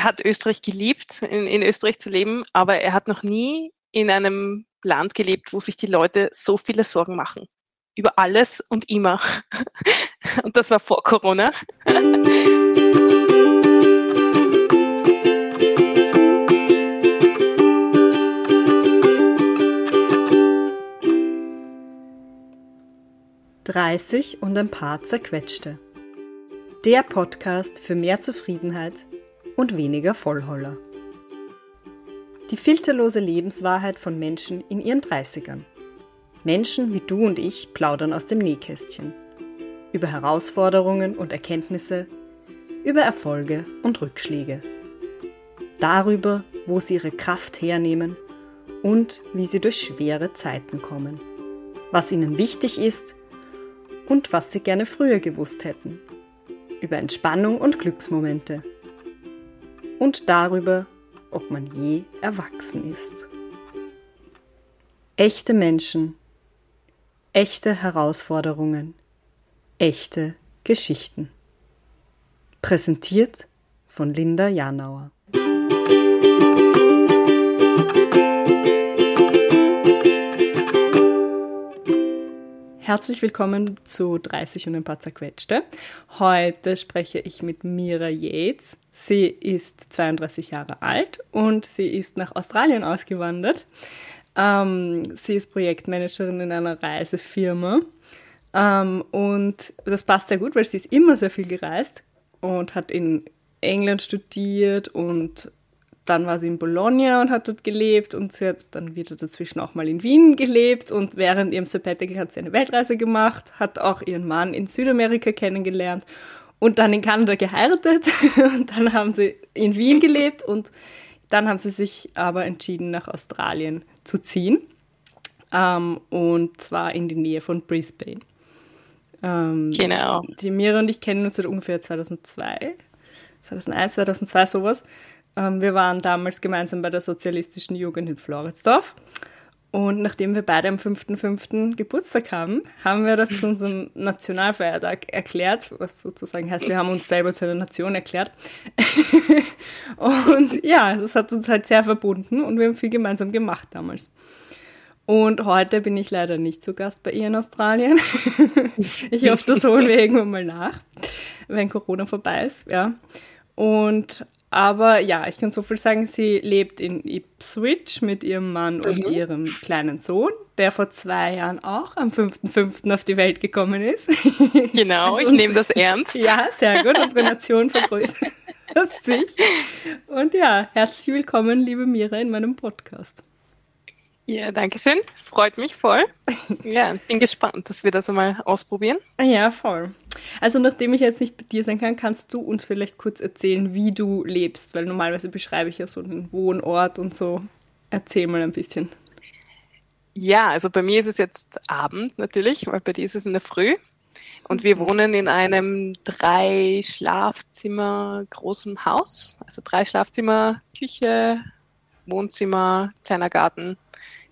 er hat Österreich geliebt, in, in Österreich zu leben, aber er hat noch nie in einem Land gelebt, wo sich die Leute so viele Sorgen machen. Über alles und immer. Und das war vor Corona. Dreißig und ein paar zerquetschte. Der Podcast für mehr Zufriedenheit und weniger Vollholler. Die filterlose Lebenswahrheit von Menschen in ihren 30ern. Menschen wie du und ich plaudern aus dem Nähkästchen. Über Herausforderungen und Erkenntnisse, über Erfolge und Rückschläge. Darüber, wo sie ihre Kraft hernehmen und wie sie durch schwere Zeiten kommen. Was ihnen wichtig ist und was sie gerne früher gewusst hätten. Über Entspannung und Glücksmomente und darüber, ob man je erwachsen ist. Echte Menschen, echte Herausforderungen, echte Geschichten. Präsentiert von Linda Janauer. Herzlich willkommen zu 30 und ein paar zerquetschte. Heute spreche ich mit Mira Yates. Sie ist 32 Jahre alt und sie ist nach Australien ausgewandert. Ähm, sie ist Projektmanagerin in einer Reisefirma. Ähm, und das passt sehr gut, weil sie ist immer sehr viel gereist und hat in England studiert und dann war sie in Bologna und hat dort gelebt und sie hat dann wieder dazwischen auch mal in Wien gelebt und während ihrem Sabbatical hat sie eine Weltreise gemacht, hat auch ihren Mann in Südamerika kennengelernt und dann in Kanada geheiratet und dann haben sie in Wien gelebt und dann haben sie sich aber entschieden, nach Australien zu ziehen ähm, und zwar in die Nähe von Brisbane. Ähm, genau. Die Mira und ich kennen uns seit ungefähr 2002, 2001, 2002 sowas. Ähm, wir waren damals gemeinsam bei der Sozialistischen Jugend in Floridsdorf. Und nachdem wir beide am 5.5. Geburtstag haben, haben wir das zu unserem Nationalfeiertag erklärt, was sozusagen heißt, wir haben uns selber zu einer Nation erklärt. und ja, das hat uns halt sehr verbunden und wir haben viel gemeinsam gemacht damals. Und heute bin ich leider nicht zu Gast bei ihr in Australien. ich hoffe, das holen wir irgendwann mal nach, wenn Corona vorbei ist, ja. Und aber ja, ich kann so viel sagen, sie lebt in Ipswich mit ihrem Mann mhm. und ihrem kleinen Sohn, der vor zwei Jahren auch am 5.5. auf die Welt gekommen ist. Genau, also ich nehme das ernst. Ja, sehr gut, unsere Nation vergrößert sich. Und ja, herzlich willkommen, liebe Mira, in meinem Podcast. Ja, danke schön. Freut mich voll. Ja, bin gespannt, dass wir das einmal ausprobieren. Ja, voll. Also nachdem ich jetzt nicht bei dir sein kann, kannst du uns vielleicht kurz erzählen, wie du lebst, weil normalerweise beschreibe ich ja so einen Wohnort und so. Erzähl mal ein bisschen. Ja, also bei mir ist es jetzt Abend natürlich, weil bei dir ist es in der Früh. Und wir mhm. wohnen in einem drei Schlafzimmer großen Haus. Also drei Schlafzimmer, Küche, Wohnzimmer, kleiner Garten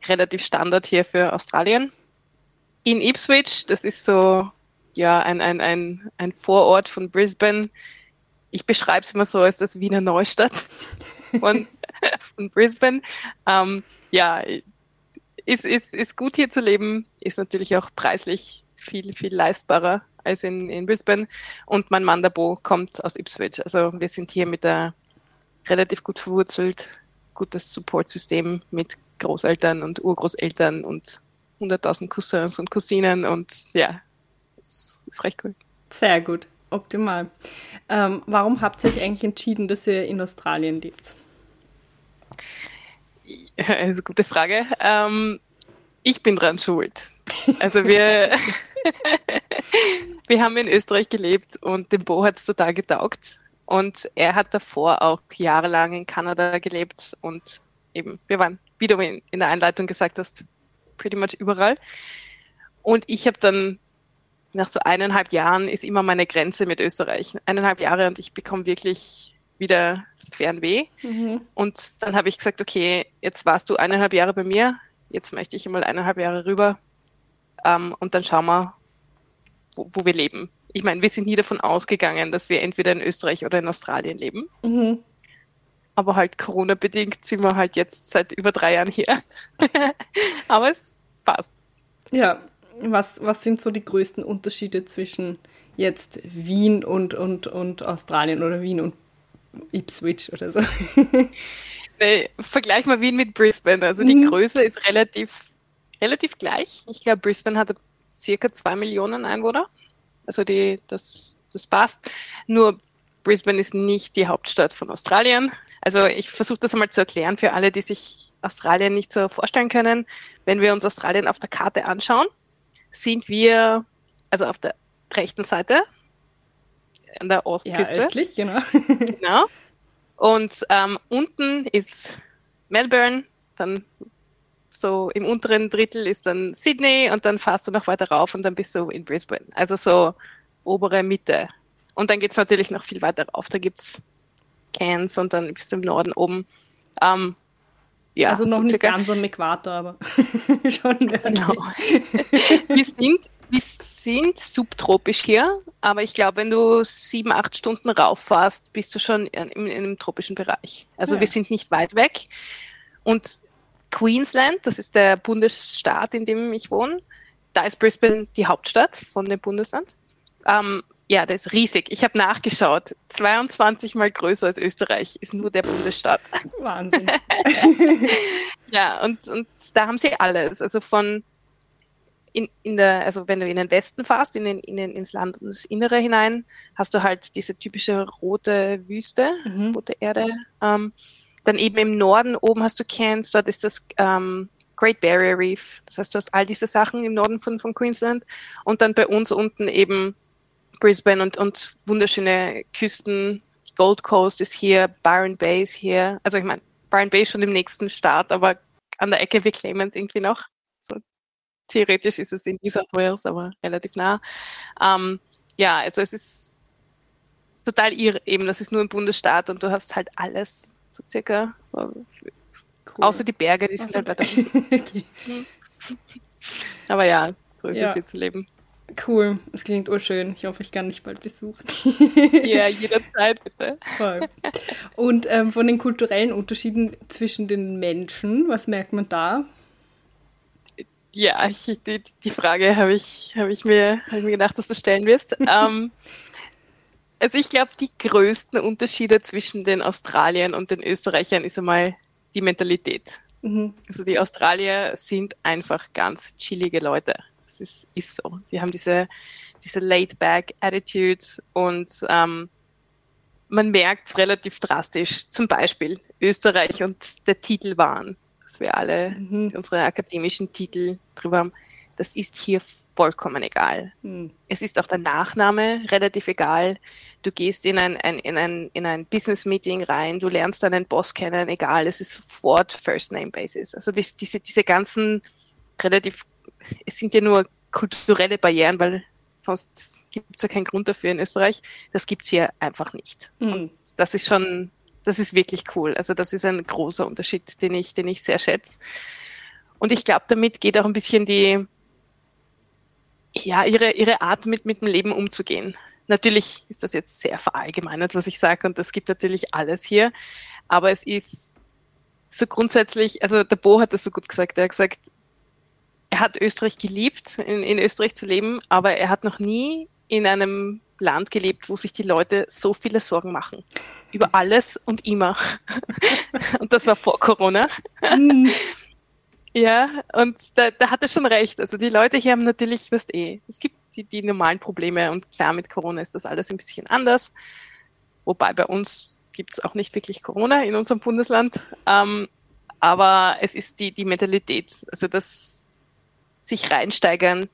relativ Standard hier für Australien. In Ipswich, das ist so ja ein, ein, ein, ein Vorort von Brisbane. Ich beschreibe es immer so als das Wiener Neustadt von, von Brisbane. Ähm, ja, ist, ist, ist gut hier zu leben, ist natürlich auch preislich viel, viel leistbarer als in, in Brisbane. Und mein Mann Dabo kommt aus Ipswich. Also wir sind hier mit der relativ gut verwurzelt, gutes Supportsystem mit Großeltern und Urgroßeltern und 100.000 Cousins und Cousinen und ja, ist, recht cool. Sehr gut, optimal. Ähm, warum habt ihr euch eigentlich entschieden, dass ihr in Australien lebt? Eine gute Frage. Ähm, ich bin dran schuld. Also wir, wir haben in Österreich gelebt und dem Bo hat es total getaugt. Und er hat davor auch jahrelang in Kanada gelebt und eben, wir waren wie du in der Einleitung gesagt hast, pretty much überall. Und ich habe dann nach so eineinhalb Jahren ist immer meine Grenze mit Österreich. Eineinhalb Jahre und ich bekomme wirklich wieder Fernweh. Mhm. Und dann habe ich gesagt, okay, jetzt warst du eineinhalb Jahre bei mir, jetzt möchte ich mal eineinhalb Jahre rüber ähm, und dann schauen wir, wo, wo, wir leben. Ich meine, wir sind nie davon ausgegangen, dass wir entweder in Österreich oder in Australien leben. Mhm. aber halt Corona-bedingt sind wir halt jetzt seit über drei Jahren hier. aber es passt. Ja, was, was sind so die größten Unterschiede zwischen jetzt Wien und, und, und Australien oder Wien und Ipswich oder so? nee, vergleich mal Wien mit Brisbane. Also die mhm. Größe ist relativ, relativ gleich. Ich glaube, Brisbane hat circa zwei Millionen Einwohner. Also die, das, das passt. Nur Brisbane ist nicht die Hauptstadt von Australien. Also ich versuche das einmal zu erklären für alle, die sich Australien nicht so vorstellen können. Wenn wir uns Australien auf der Karte anschauen, sind wir also auf der rechten Seite an der Ostküste. Ja, östlich, genau. genau. Und ähm, unten ist Melbourne, dann so im unteren Drittel ist dann Sydney und dann fährst du noch weiter rauf und dann bist du in Brisbane. Also so obere Mitte. Und dann geht es natürlich noch viel weiter rauf. Da gibt es Cairns und dann bist du im Norden oben. Ähm, ja, also noch so nicht ganz am Äquator, aber schon genau. wir, sind, wir sind subtropisch hier, aber ich glaube, wenn du sieben, acht Stunden rauffährst, bist du schon in, in einem tropischen Bereich. Also ja. wir sind nicht weit weg. Und Queensland, das ist der Bundesstaat, in dem ich wohne, da ist Brisbane die Hauptstadt von dem Bundesland. Ähm, ja, das ist riesig. Ich habe nachgeschaut. 22 mal größer als Österreich ist nur der Bundesstaat. Wahnsinn. ja, und, und da haben sie alles. Also von in, in der, also wenn du in den Westen fährst, in den, in den, ins Land und das Innere hinein, hast du halt diese typische rote Wüste, mhm. rote Erde. Ähm, dann eben im Norden oben hast du Cairns, dort ist das ähm, Great Barrier Reef. Das heißt, du hast all diese Sachen im Norden von, von Queensland. Und dann bei uns unten eben Brisbane und, und wunderschöne Küsten. Gold Coast ist hier, Byron Bay ist hier. Also ich meine, Byron Bay ist schon im nächsten Staat, aber an der Ecke, wir claimen es irgendwie noch. So, theoretisch ist es in New South Wales, aber relativ nah. Ähm, ja, also es ist total irre, eben, das ist nur ein Bundesstaat und du hast halt alles, so circa, cool. außer die Berge, die sind also, halt weiter okay. Aber ja, so ist ja. es hier zu leben. Cool, es klingt urschön. Ich hoffe, ich kann dich bald besuchen. ja, jederzeit bitte. Voll. Und ähm, von den kulturellen Unterschieden zwischen den Menschen, was merkt man da? Ja, ich, die, die, Frage habe ich, hab ich, mir, hab ich mir gedacht, dass du stellen wirst. ähm, also ich glaube, die größten Unterschiede zwischen den Australiern und den Österreichern ist einmal die Mentalität. Mhm. Also die Australier sind einfach ganz chillige Leute das ist, ist so. Sie haben diese, diese Laid-Back-Attitude und ähm, man merkt es relativ drastisch. Zum Beispiel Österreich und der Titel waren, dass wir alle mhm. unsere akademischen Titel drüber haben. Das ist hier vollkommen egal. Mhm. Es ist auch der Nachname relativ egal. Du gehst in ein, ein, in ein, in ein Business-Meeting rein, du lernst deinen Boss kennen, egal. Es ist sofort First-Name-Basis. Also dies, diese, diese ganzen relativ es sind ja nur kulturelle Barrieren, weil sonst gibt es ja keinen Grund dafür in Österreich. Das gibt es hier einfach nicht. Mhm. Und das ist schon, das ist wirklich cool. Also das ist ein großer Unterschied, den ich, den ich sehr schätze. Und ich glaube, damit geht auch ein bisschen die, ja, ihre, ihre Art mit, mit dem Leben umzugehen. Natürlich ist das jetzt sehr verallgemeinert, was ich sage, und es gibt natürlich alles hier. Aber es ist so grundsätzlich, also der Bo hat das so gut gesagt, er hat gesagt, er hat Österreich geliebt, in, in Österreich zu leben, aber er hat noch nie in einem Land gelebt, wo sich die Leute so viele Sorgen machen. Über alles und immer. und das war vor Corona. Mhm. ja, und da, da hat er schon recht. Also die Leute hier haben natürlich, weißt eh, es gibt die, die normalen Probleme und klar, mit Corona ist das alles ein bisschen anders. Wobei bei uns gibt es auch nicht wirklich Corona in unserem Bundesland. Ähm, aber es ist die, die Mentalität, also das sich reinsteigern,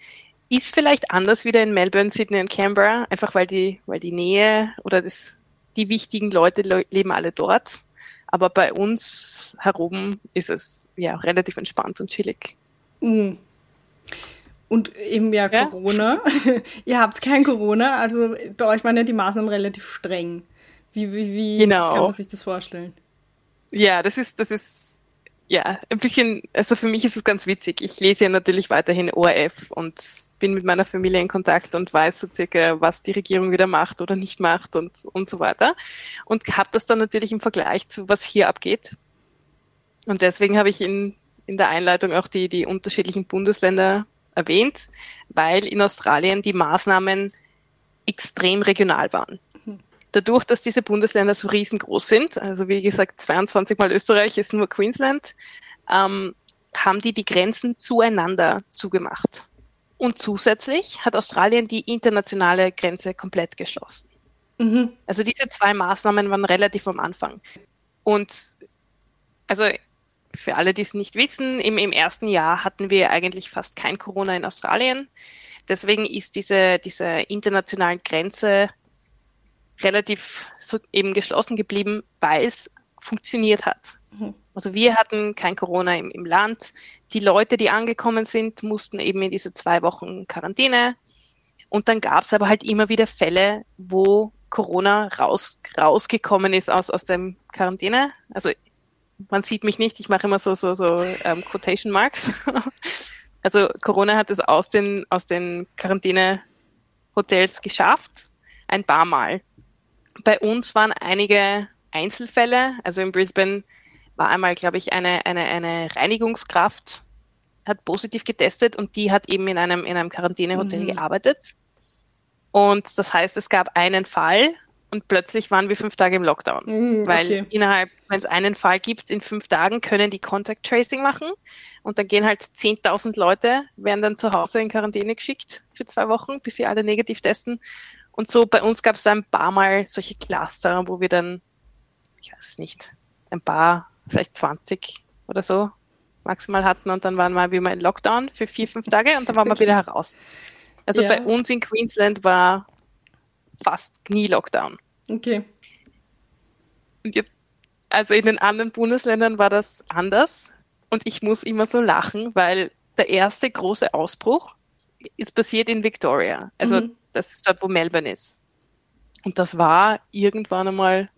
ist vielleicht anders wieder in Melbourne, Sydney und Canberra, einfach weil die, weil die Nähe oder das, die wichtigen Leute le leben alle dort. Aber bei uns herum ist es ja relativ entspannt und chillig. Mhm. Und eben ja, ja? Corona. Ihr habt kein Corona, also bei euch waren ja die Maßnahmen relativ streng. Wie, wie, wie genau. kann man sich das vorstellen? Ja, das ist, das ist ja, ein bisschen, also für mich ist es ganz witzig. Ich lese ja natürlich weiterhin ORF und bin mit meiner Familie in Kontakt und weiß so circa, was die Regierung wieder macht oder nicht macht und, und so weiter. Und habe das dann natürlich im Vergleich zu, was hier abgeht. Und deswegen habe ich in, in der Einleitung auch die, die unterschiedlichen Bundesländer erwähnt, weil in Australien die Maßnahmen extrem regional waren dadurch, dass diese Bundesländer so riesengroß sind, also wie gesagt 22 mal Österreich ist nur Queensland, ähm, haben die die Grenzen zueinander zugemacht. Und zusätzlich hat Australien die internationale Grenze komplett geschlossen. Mhm. Also diese zwei Maßnahmen waren relativ am Anfang. Und also für alle, die es nicht wissen, im, im ersten Jahr hatten wir eigentlich fast kein Corona in Australien. Deswegen ist diese, diese internationalen Grenze relativ so eben geschlossen geblieben, weil es funktioniert hat. Mhm. Also wir hatten kein Corona im, im, Land. Die Leute, die angekommen sind, mussten eben in diese zwei Wochen Quarantäne. Und dann gab es aber halt immer wieder Fälle, wo Corona raus, rausgekommen ist aus, aus dem Quarantäne. Also man sieht mich nicht, ich mache immer so, so, so ähm, Quotation Marks. also Corona hat es aus den, aus den Quarantäne-Hotels geschafft, ein paar Mal. Bei uns waren einige Einzelfälle. Also in Brisbane war einmal, glaube ich, eine, eine, eine Reinigungskraft, hat positiv getestet und die hat eben in einem, in einem Quarantänehotel mhm. gearbeitet. Und das heißt, es gab einen Fall und plötzlich waren wir fünf Tage im Lockdown. Mhm, weil okay. innerhalb, wenn es einen Fall gibt, in fünf Tagen können die Contact Tracing machen und dann gehen halt 10.000 Leute, werden dann zu Hause in Quarantäne geschickt für zwei Wochen, bis sie alle negativ testen. Und so bei uns gab es da ein paar Mal solche Cluster, wo wir dann, ich weiß es nicht, ein paar, vielleicht 20 oder so maximal hatten und dann waren wir wie immer in Lockdown für vier, fünf Tage und dann waren wir wieder heraus. Also ja. bei uns in Queensland war fast nie Lockdown. Okay. Und jetzt, also in den anderen Bundesländern war das anders und ich muss immer so lachen, weil der erste große Ausbruch ist passiert in Victoria. Also mhm. Das ist dort, wo Melbourne ist. Und das war irgendwann einmal,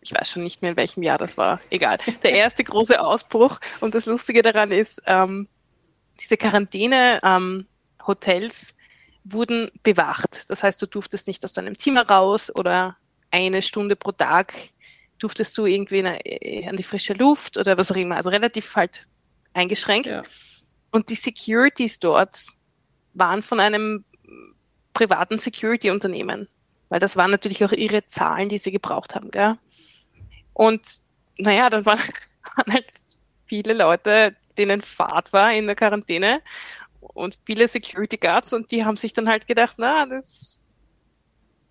ich weiß schon nicht mehr, in welchem Jahr das war, egal. Der erste große Ausbruch. Und das Lustige daran ist, ähm, diese Quarantäne-Hotels ähm, wurden bewacht. Das heißt, du durftest nicht aus deinem Zimmer raus oder eine Stunde pro Tag durftest du irgendwie äh, an die frische Luft oder was auch immer. Also relativ halt eingeschränkt. Ja. Und die Securities dort waren von einem privaten Security-Unternehmen, weil das waren natürlich auch ihre Zahlen, die sie gebraucht haben. Gell? Und naja, dann waren, waren halt viele Leute, denen Fahrt war in der Quarantäne und viele Security Guards und die haben sich dann halt gedacht, na, das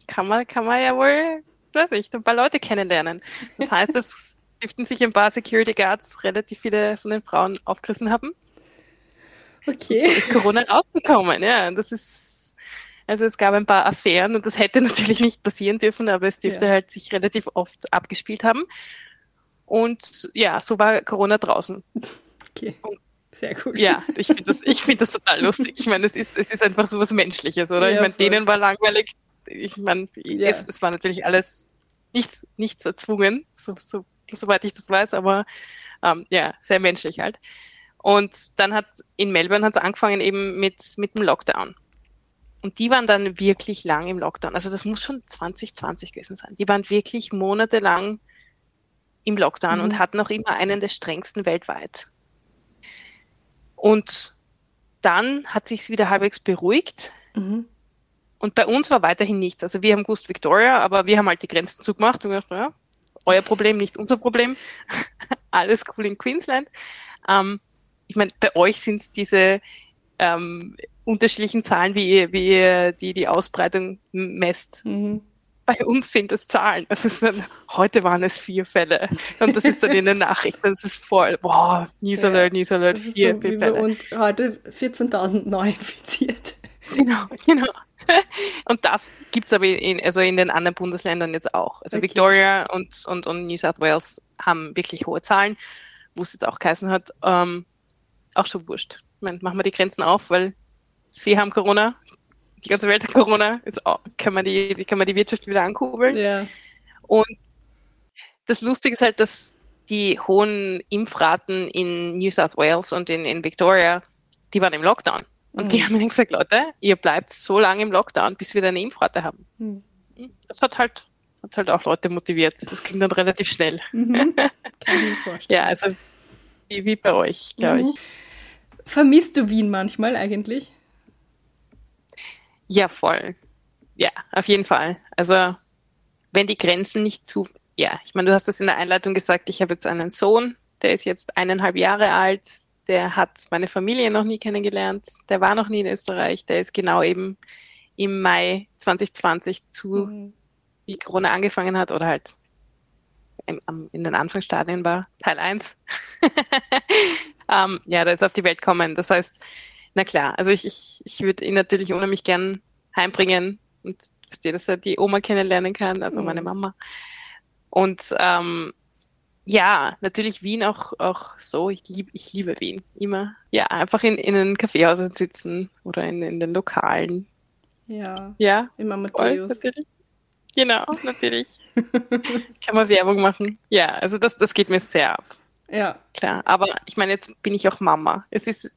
kann man, kann man ja wohl, weiß ich, ein paar Leute kennenlernen. Das heißt, es dürften sich ein paar Security Guards relativ viele von den Frauen aufgerissen haben. Okay. So ist Corona rausgekommen, ja. Und das ist also es gab ein paar Affären und das hätte natürlich nicht passieren dürfen, aber es dürfte ja. halt sich relativ oft abgespielt haben. Und ja, so war Corona draußen. Okay. Und sehr gut. Ja, ich finde das, find das total lustig. Ich meine, es ist, es ist einfach so was Menschliches, oder? Ja, ich meine, denen war langweilig. Ich meine, ja. es, es, war natürlich alles nichts, nichts erzwungen, so, so, soweit ich das weiß, aber ähm, ja, sehr menschlich halt. Und dann hat in Melbourne hat es angefangen eben mit, mit dem Lockdown. Und die waren dann wirklich lang im Lockdown. Also das muss schon 2020 gewesen sein. Die waren wirklich monatelang im Lockdown mhm. und hatten auch immer einen der strengsten weltweit. Und dann hat sich wieder halbwegs beruhigt. Mhm. Und bei uns war weiterhin nichts. Also wir haben gewusst Victoria, aber wir haben halt die Grenzen zugemacht und gedacht, ja, euer Problem, nicht unser Problem. Alles cool in Queensland. Ähm, ich meine, bei euch sind es diese ähm, unterschiedlichen Zahlen, wie ihr, wie ihr die, die Ausbreitung messt. Mhm. Bei uns sind es Zahlen. Das ist dann, heute waren es vier Fälle. Und das ist dann in den Nachrichten. Das ist voll, boah, News Alert, ja, News Alert, vier, so, vier Fälle. Bei uns heute 14.000 neu infiziert. Genau, genau. Und das gibt es aber in, also in den anderen Bundesländern jetzt auch. Also okay. Victoria und, und, und New South Wales haben wirklich hohe Zahlen, wo es jetzt auch geheißen hat, ähm, auch schon wurscht. Ich meine, machen wir die Grenzen auf, weil sie haben Corona, die ganze Welt hat Corona, ist auch, kann, man die, kann man die Wirtschaft wieder ankurbeln. Ja. Und das Lustige ist halt, dass die hohen Impfraten in New South Wales und in, in Victoria, die waren im Lockdown. Und mhm. die haben mir gesagt, Leute, ihr bleibt so lange im Lockdown, bis wir eine Impfrate haben. Mhm. Das hat halt, hat halt auch Leute motiviert. Das ging dann relativ schnell. Mhm. Kann ich mir vorstellen. ja, also wie, wie bei euch, glaube ich. Vermisst du Wien manchmal eigentlich? Ja, voll. Ja, auf jeden Fall. Also, wenn die Grenzen nicht zu. Ja, ich meine, du hast das in der Einleitung gesagt, ich habe jetzt einen Sohn, der ist jetzt eineinhalb Jahre alt, der hat meine Familie noch nie kennengelernt, der war noch nie in Österreich, der ist genau eben im Mai 2020 zu, mhm. wie Corona angefangen hat oder halt in, in den Anfangsstadien war, Teil 1. ähm, ja, der ist auf die Welt gekommen. Das heißt, na klar, also ich, ich, ich würde ihn natürlich unheimlich gern heimbringen und dass er die Oma kennenlernen kann, also mhm. meine Mama. Und ähm, ja, natürlich Wien auch, auch so. Ich, lieb, ich liebe Wien immer. Ja, einfach in, in einem Kaffeehaus sitzen oder in, in den Lokalen. Ja. Ja. Immer Matthäus. Natürlich. Genau, natürlich. Kann man Werbung machen. Ja, also das, das geht mir sehr ab. Ja. Klar. Aber ich meine, jetzt bin ich auch Mama. Es ist,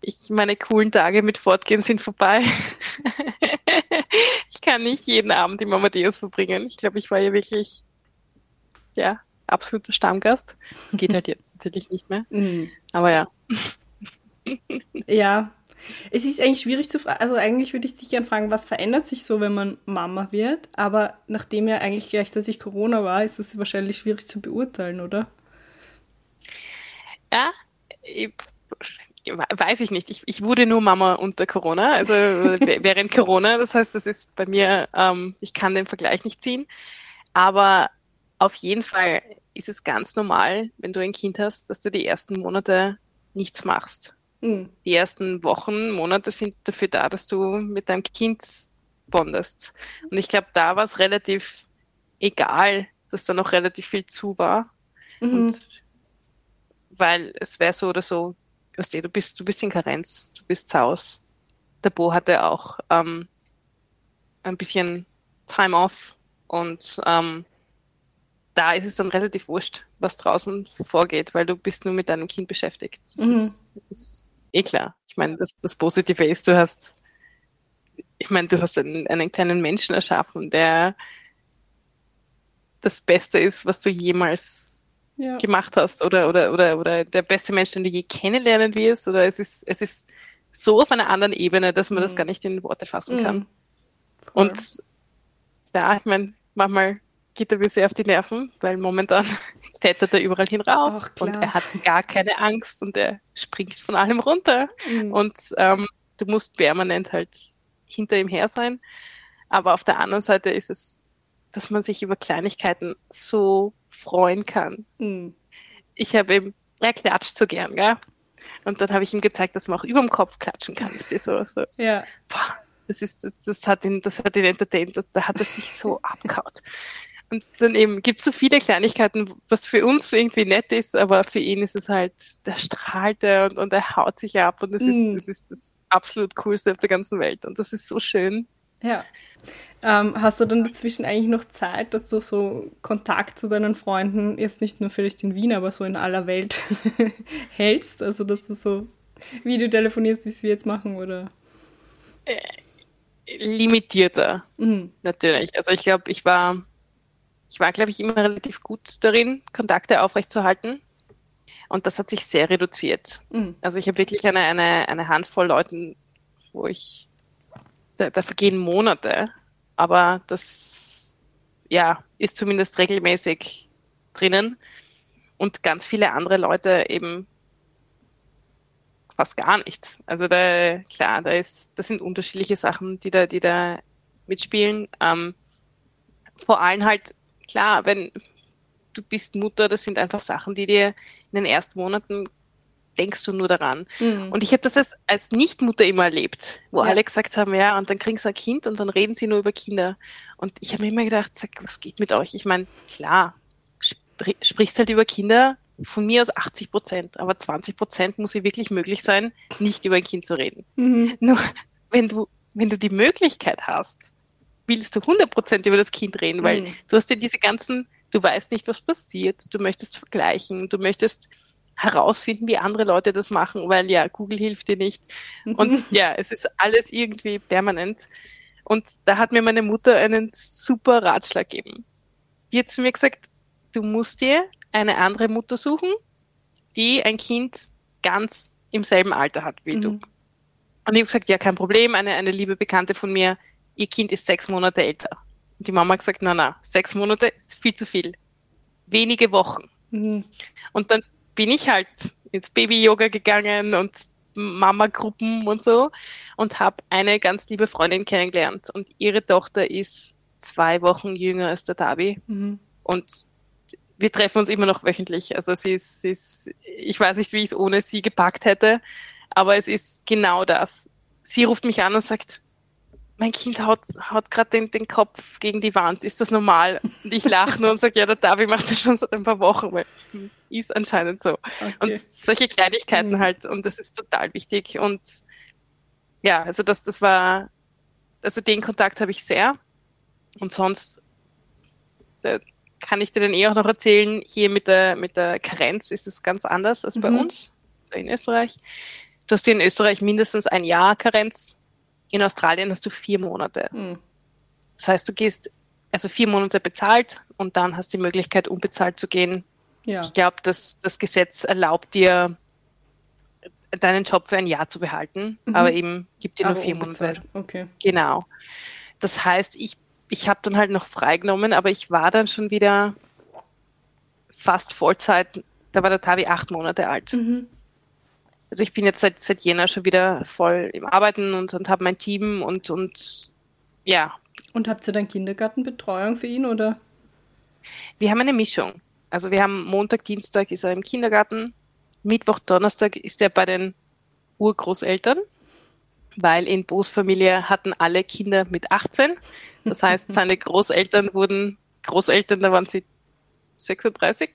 ich, meine coolen Tage mit Fortgehen sind vorbei. ich kann nicht jeden Abend im Amadeus verbringen. Ich glaube, ich war ja wirklich, ja, absoluter Stammgast. Das geht halt jetzt natürlich nicht mehr. Mhm. Aber ja. ja. Es ist eigentlich schwierig zu fragen. Also eigentlich würde ich dich gerne fragen, was verändert sich so, wenn man Mama wird? Aber nachdem ja eigentlich gleichzeitig Corona war, ist es wahrscheinlich schwierig zu beurteilen, oder? Ja, ich, weiß ich nicht. Ich, ich wurde nur Mama unter Corona, also während Corona. Das heißt, das ist bei mir, ähm, ich kann den Vergleich nicht ziehen. Aber auf jeden Fall ist es ganz normal, wenn du ein Kind hast, dass du die ersten Monate nichts machst. Mhm. Die ersten Wochen, Monate sind dafür da, dass du mit deinem Kind bondest. Und ich glaube, da war es relativ egal, dass da noch relativ viel zu war. Mhm. Und weil es wäre so oder so, du bist, du bist in Karenz, du bist zu Hause. Der Bo hatte auch ähm, ein bisschen Time off und ähm, da ist es dann relativ wurscht, was draußen vorgeht, weil du bist nur mit deinem Kind beschäftigt. Das mhm. ist, ist, eh klar. Ich meine, das, das Positive ist, du hast, ich meine, du hast einen, einen kleinen Menschen erschaffen, der das Beste ist, was du jemals ja. gemacht hast oder, oder, oder, oder der beste Mensch, den du je kennenlernen wirst oder es ist, es ist so auf einer anderen Ebene, dass man mhm. das gar nicht in Worte fassen kann. Mhm. Und ja, ich meine, manchmal geht er mir sehr auf die Nerven, weil momentan klettert er überall hin rauf und er hat gar keine Angst und er springt von allem runter. Mhm. Und ähm, du musst permanent halt hinter ihm her sein. Aber auf der anderen Seite ist es, dass man sich über Kleinigkeiten so freuen kann. Mhm. Ich habe ihm, er klatscht so gern, gell? Und dann habe ich ihm gezeigt, dass man auch über dem Kopf klatschen kann. Ist das so, so. Ja. Boah, das ist, das, das hat ihn, das hat ihn entertained, das, da hat er sich so abgehaut. Und dann eben gibt es so viele Kleinigkeiten, was für uns irgendwie nett ist, aber für ihn ist es halt, der strahlt er und, und er haut sich ab und das, mm. ist, das ist das absolut Coolste auf der ganzen Welt. Und das ist so schön. Ja. Ähm, hast du dann dazwischen eigentlich noch Zeit, dass du so Kontakt zu deinen Freunden jetzt nicht nur vielleicht in Wien, aber so in aller Welt hältst? Also, dass du so Video telefonierst, wie wir jetzt machen, oder? Äh, limitierter, mhm. natürlich. Also, ich glaube, ich war ich war, glaube ich, immer relativ gut darin, Kontakte aufrechtzuerhalten. Und das hat sich sehr reduziert. Mhm. Also ich habe wirklich eine, eine, eine Handvoll Leuten, wo ich, da, da vergehen Monate, aber das ja, ist zumindest regelmäßig drinnen. Und ganz viele andere Leute eben fast gar nichts. Also da, klar, da ist, das sind unterschiedliche Sachen, die da, die da mitspielen. Ähm, vor allem halt klar, wenn du bist Mutter, das sind einfach Sachen, die dir in den ersten Monaten denkst du nur daran. Mhm. Und ich habe das als, als Nichtmutter immer erlebt, wo ja. alle gesagt haben, ja, und dann kriegen sie ein Kind und dann reden sie nur über Kinder. Und ich habe mir immer gedacht, sag, was geht mit euch? Ich meine, klar, spr sprichst halt über Kinder, von mir aus 80 Prozent, aber 20 Prozent muss es wirklich möglich sein, nicht über ein Kind zu reden. Mhm. Nur wenn du, wenn du die Möglichkeit hast, willst du 100% über das Kind reden, weil mhm. du hast ja diese ganzen du weißt nicht, was passiert, du möchtest vergleichen, du möchtest herausfinden, wie andere Leute das machen, weil ja, Google hilft dir nicht. Und ja, es ist alles irgendwie permanent. Und da hat mir meine Mutter einen super Ratschlag gegeben. Die hat zu mir gesagt, du musst dir eine andere Mutter suchen, die ein Kind ganz im selben Alter hat wie mhm. du. Und ich habe gesagt, ja, kein Problem. Eine, eine liebe Bekannte von mir, ihr Kind ist sechs Monate älter. Und die Mama hat gesagt, na, na, sechs Monate ist viel zu viel. Wenige Wochen. Mhm. Und dann bin ich halt ins Baby-Yoga gegangen und Mama-Gruppen und so und habe eine ganz liebe Freundin kennengelernt. Und ihre Tochter ist zwei Wochen jünger als der Tabi. Mhm. Und wir treffen uns immer noch wöchentlich. Also sie ist, sie ist, ich weiß nicht, wie ich es ohne sie gepackt hätte, aber es ist genau das. Sie ruft mich an und sagt, mein Kind haut, haut gerade den, den Kopf gegen die Wand, ist das normal? Und ich lache nur und sage, ja, der Davi macht das schon seit ein paar Wochen, weil ist anscheinend so. Okay. Und solche Kleinigkeiten mhm. halt, und das ist total wichtig. Und ja, also das, das war, also den Kontakt habe ich sehr. Und sonst da kann ich dir dann eh auch noch erzählen, hier mit der, mit der Karenz ist es ganz anders als bei mhm. uns, also in Österreich. Du hast hier in Österreich mindestens ein Jahr Karenz in Australien hast du vier Monate. Mhm. Das heißt, du gehst also vier Monate bezahlt und dann hast du die Möglichkeit, unbezahlt zu gehen. Ja. Ich glaube, dass das Gesetz erlaubt dir, deinen Job für ein Jahr zu behalten, mhm. aber eben gibt dir aber nur vier unbezahlt. Monate. Okay. Genau. Das heißt, ich, ich habe dann halt noch freigenommen, aber ich war dann schon wieder fast Vollzeit. Da war der Tavi acht Monate alt. Mhm also ich bin jetzt seit, seit Jänner schon wieder voll im Arbeiten und, und habe mein Team und, und ja. Und habt ihr dann Kindergartenbetreuung für ihn oder? Wir haben eine Mischung. Also wir haben Montag, Dienstag ist er im Kindergarten, Mittwoch, Donnerstag ist er bei den Urgroßeltern, weil in Bo's Familie hatten alle Kinder mit 18. Das heißt, seine Großeltern wurden Großeltern, da waren sie 36.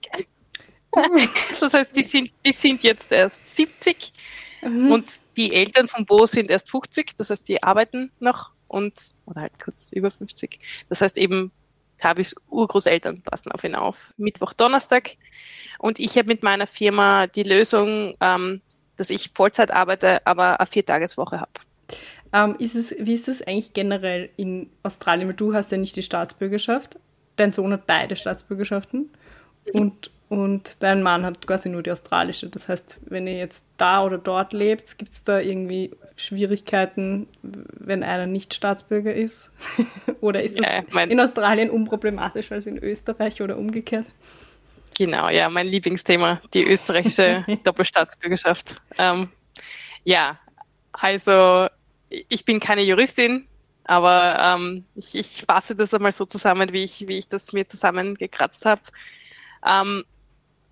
das heißt, die sind, die sind jetzt erst 70 mhm. und die Eltern von Bo sind erst 50, das heißt, die arbeiten noch und, oder halt kurz über 50. Das heißt eben, Tabis Urgroßeltern passen auf ihn auf. Mittwoch, Donnerstag. Und ich habe mit meiner Firma die Lösung, ähm, dass ich Vollzeit arbeite, aber eine Viertageswoche habe. Ähm, ist es, wie ist das eigentlich generell in Australien? Weil du hast ja nicht die Staatsbürgerschaft. Dein Sohn hat beide Staatsbürgerschaften. Mhm. Und und dein Mann hat quasi nur die australische. Das heißt, wenn ihr jetzt da oder dort lebt, gibt es da irgendwie Schwierigkeiten, wenn einer nicht Staatsbürger ist? oder ist das ja, in Australien unproblematisch als in Österreich oder umgekehrt? Genau, ja, mein Lieblingsthema, die österreichische Doppelstaatsbürgerschaft. Ähm, ja, also ich bin keine Juristin, aber ähm, ich, ich fasse das einmal so zusammen, wie ich, wie ich das mir zusammengekratzt habe. Ähm,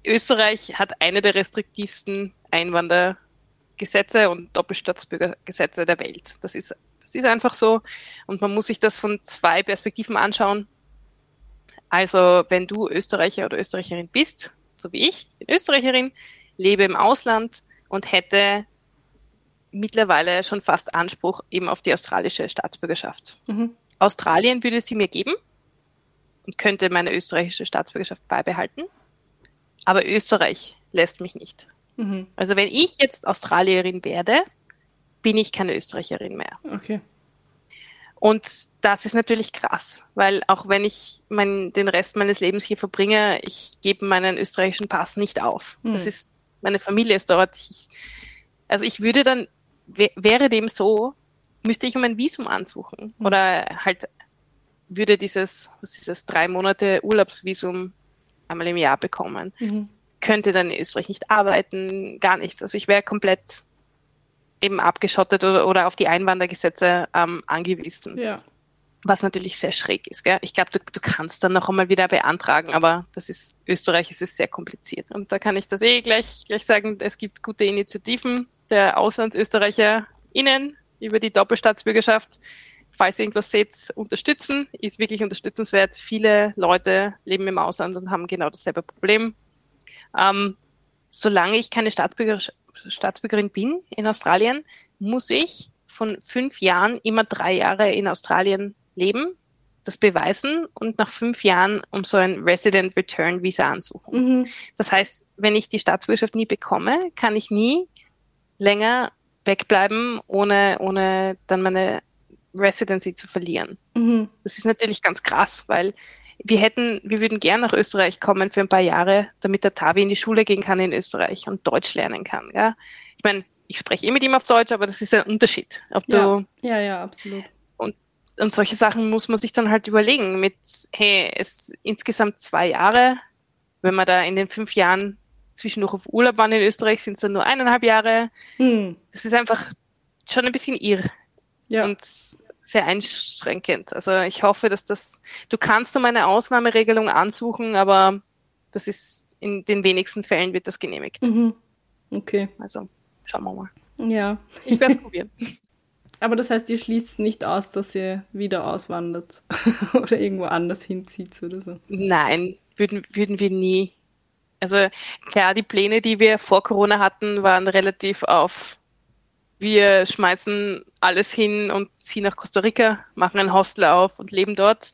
Österreich hat eine der restriktivsten Einwandergesetze und Doppelstaatsbürgergesetze der Welt. Das ist, das ist einfach so. Und man muss sich das von zwei Perspektiven anschauen. Also, wenn du Österreicher oder Österreicherin bist, so wie ich, bin Österreicherin, lebe im Ausland und hätte mittlerweile schon fast Anspruch eben auf die australische Staatsbürgerschaft. Mhm. Australien würde sie mir geben und könnte meine österreichische Staatsbürgerschaft beibehalten. Aber Österreich lässt mich nicht. Mhm. Also wenn ich jetzt Australierin werde, bin ich keine Österreicherin mehr. Okay. Und das ist natürlich krass, weil auch wenn ich mein, den Rest meines Lebens hier verbringe, ich gebe meinen österreichischen Pass nicht auf. Mhm. Das ist, meine Familie ist dort. Ich, also ich würde dann, wäre dem so, müsste ich um ein Visum ansuchen mhm. oder halt würde dieses, was ist das, drei Monate Urlaubsvisum einmal im Jahr bekommen. Mhm. Könnte dann in Österreich nicht arbeiten, gar nichts. Also ich wäre komplett eben abgeschottet oder, oder auf die Einwandergesetze ähm, angewiesen. Ja. Was natürlich sehr schräg ist. Gell? Ich glaube, du, du kannst dann noch einmal wieder beantragen, aber das ist Österreich, es ist sehr kompliziert. Und da kann ich das eh gleich, gleich sagen, es gibt gute Initiativen der AuslandsösterreicherInnen über die Doppelstaatsbürgerschaft falls ihr irgendwas seht, unterstützen. Ist wirklich unterstützenswert. Viele Leute leben im Ausland und haben genau dasselbe Problem. Ähm, solange ich keine Staatsbürger, Staatsbürgerin bin in Australien, muss ich von fünf Jahren immer drei Jahre in Australien leben das beweisen und nach fünf Jahren um so ein Resident Return Visa ansuchen. Mhm. Das heißt, wenn ich die Staatsbürgerschaft nie bekomme, kann ich nie länger wegbleiben, ohne, ohne dann meine Residency zu verlieren. Mhm. Das ist natürlich ganz krass, weil wir hätten, wir würden gern nach Österreich kommen für ein paar Jahre, damit der Tavi in die Schule gehen kann in Österreich und Deutsch lernen kann. Ja? Ich meine, ich spreche eh mit ihm auf Deutsch, aber das ist ein Unterschied. Ja. ja, ja, absolut. Und, und solche Sachen muss man sich dann halt überlegen mit, hey, es insgesamt zwei Jahre, wenn man da in den fünf Jahren zwischendurch auf Urlaub waren in Österreich, sind es dann nur eineinhalb Jahre. Hm. Das ist einfach schon ein bisschen irr. Ja. Und sehr einschränkend. Also ich hoffe, dass das, du kannst um eine Ausnahmeregelung ansuchen, aber das ist in den wenigsten Fällen wird das genehmigt. Mhm. Okay. Also schauen wir mal. Ja. Ich werde es probieren. Aber das heißt, ihr schließt nicht aus, dass ihr wieder auswandert oder irgendwo anders hinzieht oder so? Nein, würden, würden wir nie. Also klar, die Pläne, die wir vor Corona hatten, waren relativ auf wir schmeißen alles hin und ziehen nach Costa Rica, machen ein Hostel auf und leben dort.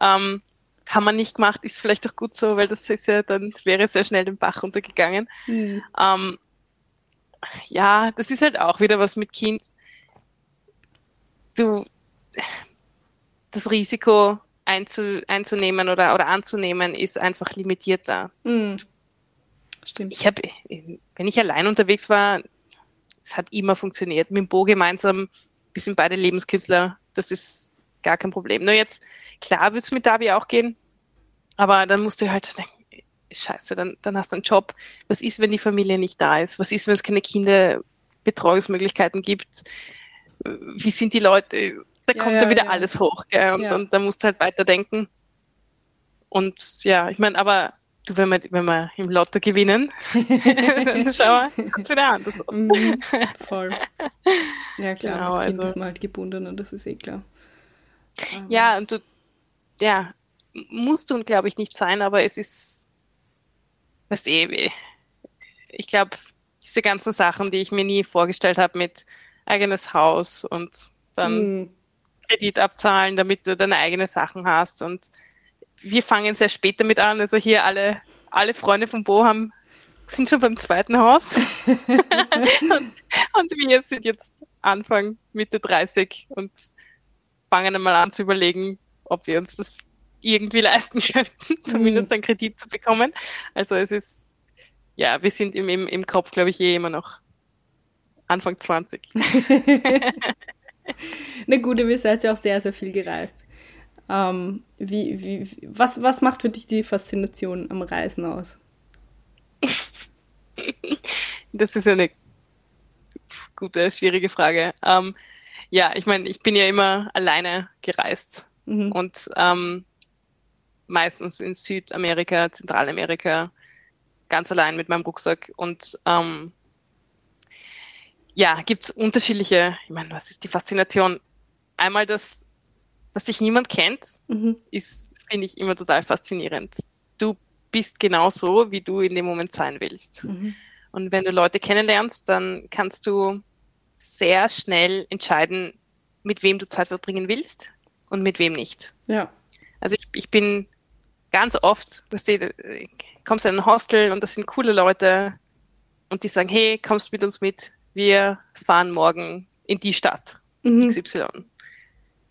Ähm, haben wir nicht gemacht, ist vielleicht auch gut so, weil das ist ja dann wäre sehr schnell den Bach runtergegangen. Mhm. Ähm, ja, das ist halt auch wieder was mit Kind. Du, das Risiko einzu, einzunehmen oder, oder anzunehmen ist einfach limitierter. Mhm. Stimmt. Ich habe, wenn ich allein unterwegs war, es hat immer funktioniert. Mit dem Bo gemeinsam, wir sind beide Lebenskünstler, das ist gar kein Problem. Nur jetzt, klar wird es mit Davi auch gehen, aber dann musst du halt denken, scheiße, dann, dann hast du einen Job. Was ist, wenn die Familie nicht da ist? Was ist, wenn es keine Kinderbetreuungsmöglichkeiten gibt? Wie sind die Leute? Da ja, kommt ja, da wieder ja. alles hoch. Gell? Und, und da musst du halt weiterdenken. Und ja, ich meine, aber Du, wenn wir, wenn wir im Lotto gewinnen, dann schau mal, es wieder anders aus. Mm, voll. Ja, klar, genau, kind also, ist man halt gebunden und das ist eh klar. Ja, und du, ja, musst du, glaube ich, nicht sein, aber es ist, weißt eh, ich glaube, diese ganzen Sachen, die ich mir nie vorgestellt habe mit eigenes Haus und dann mm. Kredit abzahlen, damit du deine eigenen Sachen hast und wir fangen sehr spät damit an. Also hier alle, alle Freunde von Bo haben, sind schon beim zweiten Haus. und, und, wir sind jetzt Anfang, Mitte 30 und fangen einmal an zu überlegen, ob wir uns das irgendwie leisten könnten, zumindest mhm. einen Kredit zu bekommen. Also es ist, ja, wir sind im, im, im Kopf, glaube ich, eh immer noch Anfang 20. Na gut, ihr seid ja auch sehr, sehr viel gereist. Ähm, wie, wie, was, was macht für dich die Faszination am Reisen aus? Das ist eine gute, schwierige Frage. Ähm, ja, ich meine, ich bin ja immer alleine gereist mhm. und ähm, meistens in Südamerika, Zentralamerika, ganz allein mit meinem Rucksack. Und ähm, ja, gibt es unterschiedliche, ich meine, was ist die Faszination? Einmal das dass dich niemand kennt, mhm. ist, finde ich, immer total faszinierend. Du bist genau so, wie du in dem Moment sein willst. Mhm. Und wenn du Leute kennenlernst, dann kannst du sehr schnell entscheiden, mit wem du Zeit verbringen willst und mit wem nicht. Ja. Also ich, ich bin ganz oft, du, kommst in ein Hostel und das sind coole Leute und die sagen, hey, kommst mit uns mit, wir fahren morgen in die Stadt mhm. XY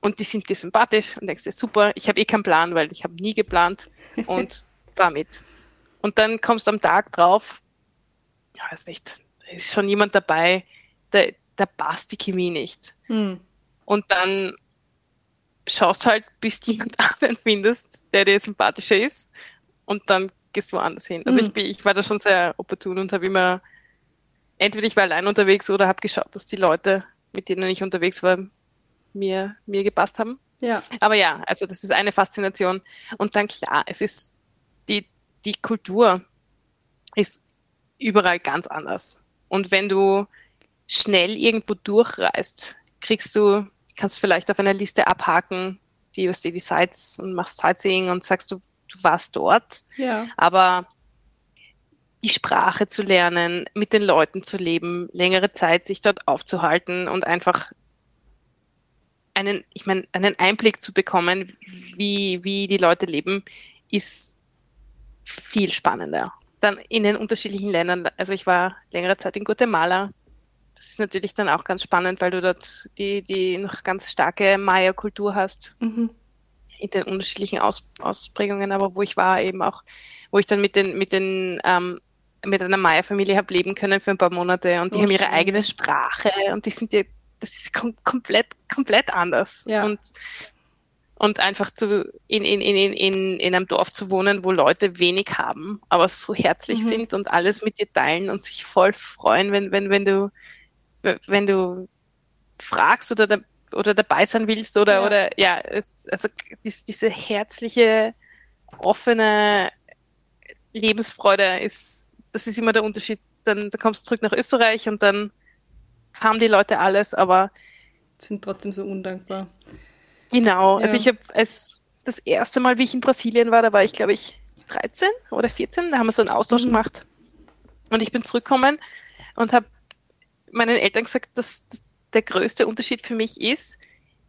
und die sind dir sympathisch und denkst dir, super, ich habe eh keinen Plan, weil ich habe nie geplant und fahr mit. Und dann kommst du am Tag drauf, ich weiß nicht, da ist schon jemand dabei, da, da passt die Chemie nicht. Hm. Und dann schaust halt, bis du jemand anderen findest, der dir sympathischer ist und dann gehst du woanders hin. Also hm. ich, bin, ich war da schon sehr opportun und habe immer, entweder ich war allein unterwegs oder habe geschaut, dass die Leute, mit denen ich unterwegs war, mir, mir gepasst haben. Ja. Aber ja, also das ist eine Faszination. Und dann klar, es ist die, die Kultur ist überall ganz anders. Und wenn du schnell irgendwo durchreist, kriegst du, kannst vielleicht auf einer Liste abhaken, die, was die, die Sites und machst Sightseeing und sagst du, du warst dort. Ja. Aber die Sprache zu lernen, mit den Leuten zu leben, längere Zeit sich dort aufzuhalten und einfach einen, ich meine, einen Einblick zu bekommen, wie, wie die Leute leben, ist viel spannender. Dann in den unterschiedlichen Ländern, also ich war längere Zeit in Guatemala. Das ist natürlich dann auch ganz spannend, weil du dort die, die noch ganz starke Maya-Kultur hast. Mhm. In den unterschiedlichen Aus, Ausprägungen, aber wo ich war eben auch, wo ich dann mit den, mit den ähm, mit einer Maya-Familie habe leben können für ein paar Monate und die oh, haben ihre schön. eigene Sprache und die sind ja, das ist kom komplett, komplett anders. Ja. Und, und einfach zu, in, in, in, in, in einem Dorf zu wohnen, wo Leute wenig haben, aber so herzlich mhm. sind und alles mit dir teilen und sich voll freuen, wenn, wenn, wenn du, wenn du fragst oder, da, oder dabei sein willst oder, ja. oder, ja, es, also diese herzliche, offene Lebensfreude ist, das ist immer der Unterschied. Dann, dann kommst du zurück nach Österreich und dann haben die Leute alles, aber sind trotzdem so undankbar. Genau, also ja. also ich habe es das erste Mal, wie ich in Brasilien war, da war ich glaube ich 13 oder 14, da haben wir so einen Austausch mhm. gemacht und ich bin zurückgekommen und habe meinen Eltern gesagt, dass, der größte Unterschied für mich ist,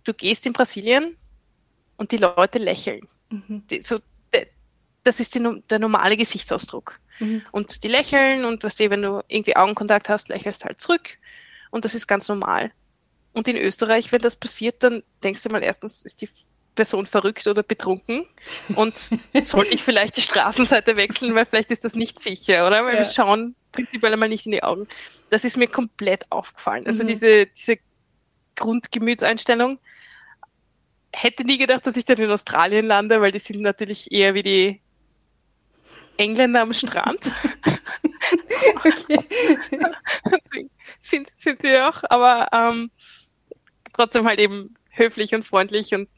du gehst in Brasilien und die Leute lächeln. Mhm. Die, so, das ist die, der normale Gesichtsausdruck. Mhm. Und die lächeln und was du, wenn du irgendwie Augenkontakt hast, lächelst halt zurück. Und das ist ganz normal. Und in Österreich, wenn das passiert, dann denkst du mal erstens, ist die Person verrückt oder betrunken und sollte ich vielleicht die Straßenseite wechseln, weil vielleicht ist das nicht sicher, oder? Weil ja. wir schauen prinzipiell einmal nicht in die Augen. Das ist mir komplett aufgefallen. Also mhm. diese, diese Grundgemütseinstellung. Hätte nie gedacht, dass ich dann in Australien lande, weil die sind natürlich eher wie die Engländer am Strand. sind, sind sie auch, aber ähm, trotzdem halt eben höflich und freundlich und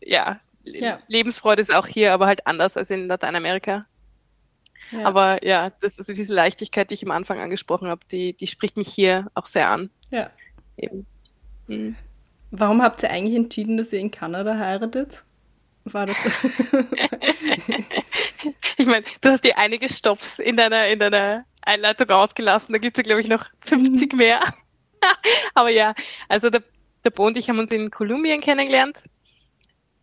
ja, ja, Lebensfreude ist auch hier, aber halt anders als in Lateinamerika. Ja. Aber ja, das ist diese Leichtigkeit, die ich am Anfang angesprochen habe, die, die spricht mich hier auch sehr an. Ja. Mhm. Warum habt ihr eigentlich entschieden, dass ihr in Kanada heiratet? War das so? ich meine, du hast dir einige Stops in deiner, in deiner Einleitung ausgelassen. Da gibt es ja, glaube ich, noch 50 mehr. Aber ja, also der, der Bo und ich haben uns in Kolumbien kennengelernt.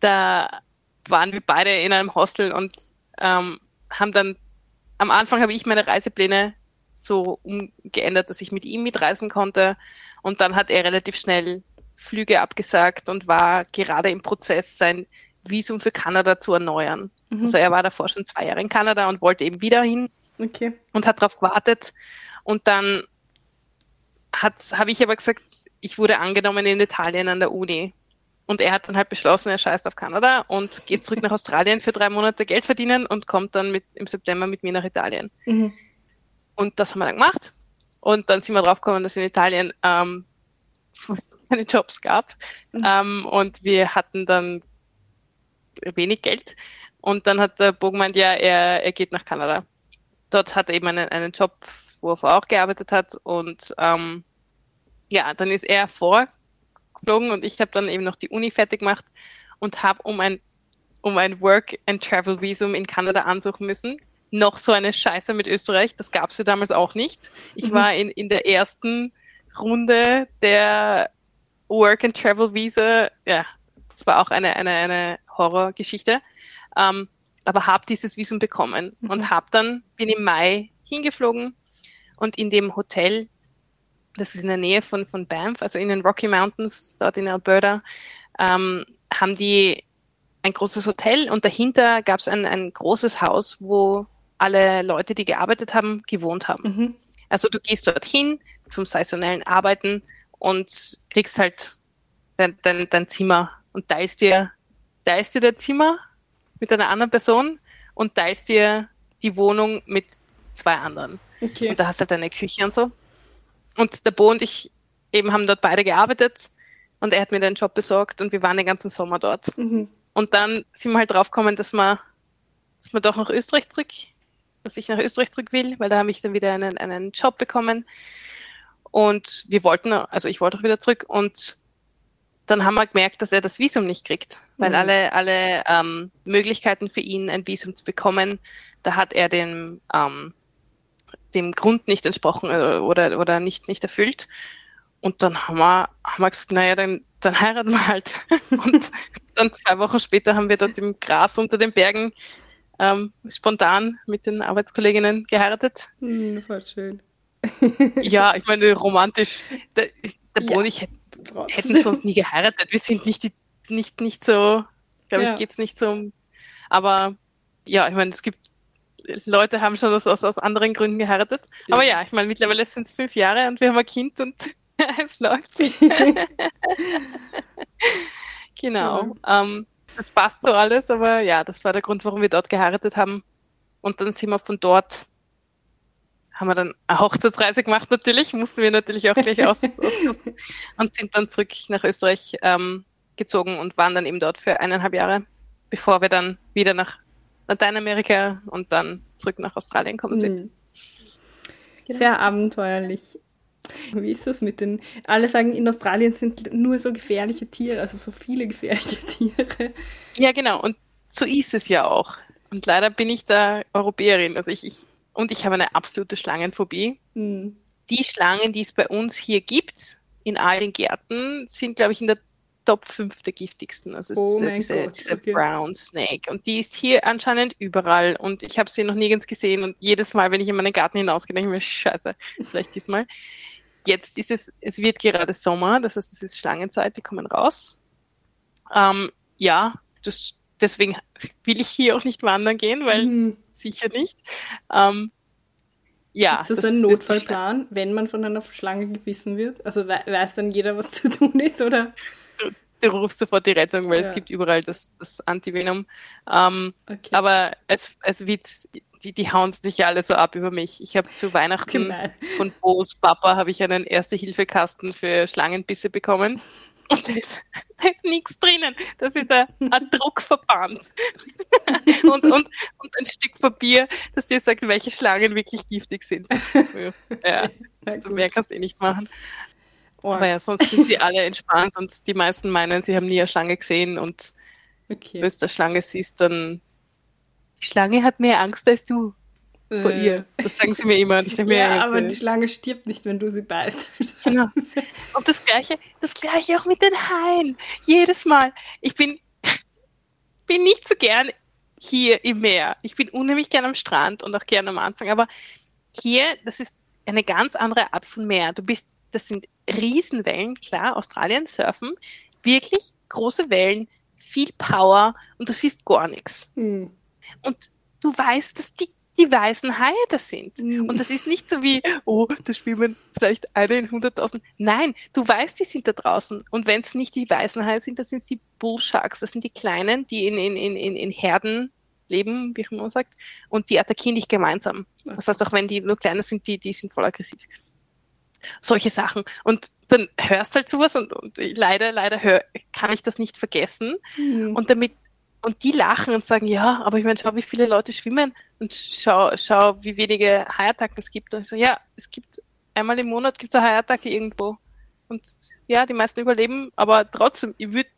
Da waren wir beide in einem Hostel und ähm, haben dann, am Anfang habe ich meine Reisepläne so umgeändert, dass ich mit ihm mitreisen konnte. Und dann hat er relativ schnell Flüge abgesagt und war gerade im Prozess, sein Visum für Kanada zu erneuern. Mhm. Also er war davor schon zwei Jahre in Kanada und wollte eben wieder hin okay. und hat darauf gewartet. Und dann habe ich aber gesagt, ich wurde angenommen in Italien an der Uni. Und er hat dann halt beschlossen, er scheißt auf Kanada und geht zurück nach Australien für drei Monate Geld verdienen und kommt dann mit, im September mit mir nach Italien. Mhm. Und das haben wir dann gemacht. Und dann sind wir drauf gekommen, dass in Italien ähm, keine Jobs gab. Mhm. Ähm, und wir hatten dann wenig Geld. Und dann hat der Bo gemeint, ja, er, er geht nach Kanada. Dort hat er eben einen, einen Job, wo er vorher auch gearbeitet hat. Und ähm, ja, dann ist er vorgeflogen und ich habe dann eben noch die Uni fertig gemacht und habe um ein, um ein Work-and-Travel-Visum in Kanada ansuchen müssen. Noch so eine Scheiße mit Österreich, das gab es ja damals auch nicht. Ich mhm. war in, in der ersten Runde der Work-and-Travel-Visa, ja, das war auch eine, eine, eine Horrorgeschichte, ähm, aber habe dieses Visum bekommen mhm. und habe dann, bin im Mai hingeflogen und in dem Hotel das ist in der Nähe von, von Banff, also in den Rocky Mountains, dort in Alberta, ähm, haben die ein großes Hotel und dahinter gab es ein, ein großes Haus, wo alle Leute, die gearbeitet haben, gewohnt haben. Mhm. Also du gehst dorthin zum saisonellen Arbeiten und kriegst halt dein, dein, dein Zimmer und teilst dir, teilst dir der Zimmer mit einer anderen Person und teilst dir die Wohnung mit zwei anderen. Okay. Und da hast du halt deine Küche und so. Und der Bo und ich eben haben dort beide gearbeitet und er hat mir den Job besorgt und wir waren den ganzen Sommer dort. Mhm. Und dann sind wir halt draufgekommen, dass man, dass man doch nach Österreich zurück, dass ich nach Österreich zurück will, weil da habe ich dann wieder einen, einen Job bekommen. Und wir wollten, also ich wollte auch wieder zurück und dann haben wir gemerkt, dass er das Visum nicht kriegt, weil mhm. alle, alle ähm, Möglichkeiten für ihn, ein Visum zu bekommen, da hat er den ähm, dem Grund nicht entsprochen äh, oder, oder nicht, nicht erfüllt. und dann haben wir, haben wir gesagt, naja, dann, dann heiraten wir halt. Und dann zwei Wochen später haben wir dort im Gras unter den Bergen ähm, spontan mit den Arbeitskolleginnen geheiratet. Hm, voll schön. ja, ich meine, romantisch. Der, der Bo und ich hätten, hätten sonst nie geheiratet. Wir sind nicht, die, nicht, nicht so, glaube ja. ich, geht es nicht so. Aber ja, ich meine, es gibt Leute haben schon aus, aus, aus anderen Gründen geheiratet. Ja. Aber ja, ich meine, mittlerweile sind es fünf Jahre und wir haben ein Kind und es läuft. genau. Ja. Ähm, das passt so alles, aber ja, das war der Grund, warum wir dort geheiratet haben. Und dann sind wir von dort, haben wir dann eine Hochzeitsreise gemacht natürlich, mussten wir natürlich auch gleich aus, aus und sind dann zurück nach Österreich ähm, gezogen und waren dann eben dort für eineinhalb Jahre, bevor wir dann wieder nach Lateinamerika und dann zurück nach Australien kommen sind. Mhm. Genau. Sehr abenteuerlich. Wie ist das mit den, alle sagen, in Australien sind nur so gefährliche Tiere, also so viele gefährliche Tiere. Ja, genau, und so ist es ja auch. Und leider bin ich da Europäerin, also ich, ich und ich habe eine absolute Schlangenphobie. Mhm. Die Schlangen, die es bei uns hier gibt, in all den Gärten, sind, glaube ich, in der Top 5 der giftigsten. Also oh diese, diese, diese okay. Brown Snake. Und die ist hier anscheinend überall. Und ich habe sie noch nirgends gesehen. Und jedes Mal, wenn ich in meinen Garten hinausgehe, denke ich mir, scheiße, vielleicht diesmal. Jetzt ist es, es wird gerade Sommer, das heißt, es ist Schlangenzeit, die kommen raus. Ähm, ja, das, deswegen will ich hier auch nicht wandern gehen, weil mhm. sicher nicht. Ähm, ja, ist das, das ein Notfallplan, wenn man von einer Schlange gebissen wird? Also weiß dann jeder, was zu tun ist, oder? Du, du rufst sofort die Rettung, weil ja. es gibt überall das, das Antivenom. Ähm, okay. Aber als, als Witz, die, die hauen sich ja alle so ab über mich. Ich habe zu Weihnachten Gemein. von Bo's Papa habe ich einen Erste-Hilfe-Kasten für Schlangenbisse bekommen. Und da ist, da ist nichts drinnen. Das ist ein, ein Druckverband. und, und, und ein Stück Papier, das dir sagt, welche Schlangen wirklich giftig sind. Ja, also mehr kannst du eh nicht machen. Oh. Aber ja, sonst sind sie alle entspannt und die meisten meinen, sie haben nie eine Schlange gesehen und okay. wenn du eine Schlange siehst, dann die Schlange hat mehr Angst als du vor äh. ihr. Das sagen sie mir immer. Ich denke ja, mir, aber die Schlange stirbt nicht, wenn du sie beißt. Genau. Und das gleiche, das gleiche auch mit den Haien. Jedes Mal. Ich bin, bin nicht so gern hier im Meer. Ich bin unheimlich gern am Strand und auch gern am Anfang. Aber hier, das ist eine ganz andere Art von Meer. Du bist, das sind Riesenwellen, klar, Australien, Surfen, wirklich große Wellen, viel Power und du siehst gar nichts. Hm. Und du weißt, dass die die weißen Haie das sind. Mhm. Und das ist nicht so wie, oh, da schwimmen vielleicht eine in 100.000. Nein, du weißt, die sind da draußen. Und wenn es nicht die weißen Haie sind, das sind die Bullsharks. Das sind die Kleinen, die in, in, in, in Herden leben, wie man sagt. Und die attackieren dich gemeinsam. Das heißt, auch wenn die nur kleiner sind, die, die sind voll aggressiv. Solche Sachen. Und dann hörst halt sowas und, und leider, leider hör, kann ich das nicht vergessen. Mhm. Und damit und die lachen und sagen, ja, aber ich meine, schau, wie viele Leute schwimmen und schau, schau, wie wenige Haiattacken es gibt. Und ich so, ja, es gibt einmal im Monat gibt es eine Haiattacke irgendwo. Und ja, die meisten überleben, aber trotzdem, ich würde,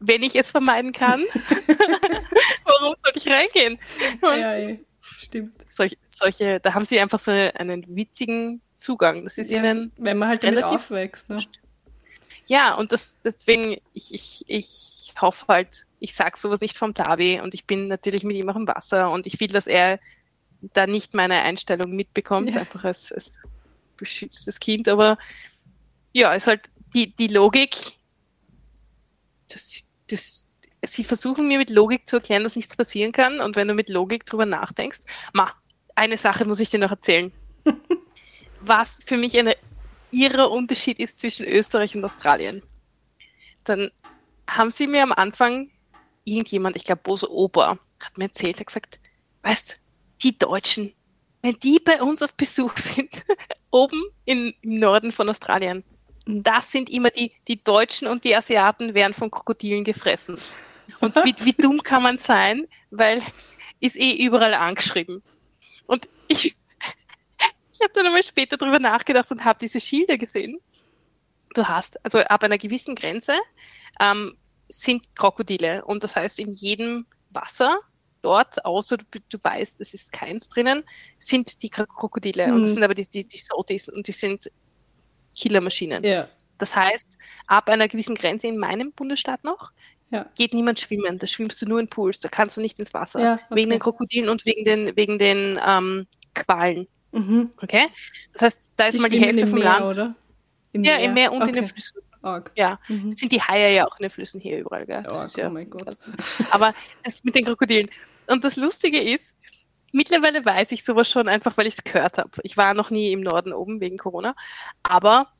wenn ich es vermeiden kann, warum soll ich reingehen? Und ja, ja, stimmt. Solche, solche, da haben sie einfach so einen witzigen Zugang. Das ist ja, ihnen. Wenn man halt damit aufwächst, ne? Ja, und das, deswegen, ich, ich, ich hoffe halt, ich sage sowas nicht vom Tabi und ich bin natürlich mit ihm auch im Wasser und ich will, dass er da nicht meine Einstellung mitbekommt, ja. einfach als, als beschütztes Kind. Aber ja, es ist halt die, die Logik, das, das, sie versuchen mir mit Logik zu erklären, dass nichts passieren kann. Und wenn du mit Logik drüber nachdenkst, ma, eine Sache muss ich dir noch erzählen. Was für mich ein irrer Unterschied ist zwischen Österreich und Australien. Dann haben sie mir am Anfang irgendjemand, ich glaube Bose Ober, hat mir erzählt, hat gesagt, weißt, die Deutschen, wenn die bei uns auf Besuch sind, oben in, im Norden von Australien, das sind immer die, die Deutschen und die Asiaten werden von Krokodilen gefressen. Und wie, wie dumm kann man sein, weil ist eh überall angeschrieben. Und ich, ich habe dann einmal später drüber nachgedacht und habe diese Schilder gesehen. Du hast, also ab einer gewissen Grenze ähm, sind Krokodile. Und das heißt, in jedem Wasser dort, außer du, du weißt, es ist keins drinnen, sind die Krokodile. Mhm. Und das mhm. sind aber die, die, die Sotis und die sind Killermaschinen. Ja. Das heißt, ab einer gewissen Grenze in meinem Bundesstaat noch Ja. geht niemand schwimmen. Da schwimmst du nur in Pools, da kannst du nicht ins Wasser. Ja, okay. Wegen den Krokodilen und wegen den, wegen den ähm, Qualen. Mhm. Okay? Das heißt, da ist Die mal die Hälfte im vom Meer, Land. oder? Im Ja, im Meer und in okay. den Flüssen. Arg. Ja. Mhm. Sind die Haie ja auch in den Flüssen hier überall, gell? Arg, ja, oh mein Gott. Aber das mit den Krokodilen. Und das Lustige ist, mittlerweile weiß ich sowas schon einfach, weil ich es gehört habe. Ich war noch nie im Norden oben wegen Corona. Aber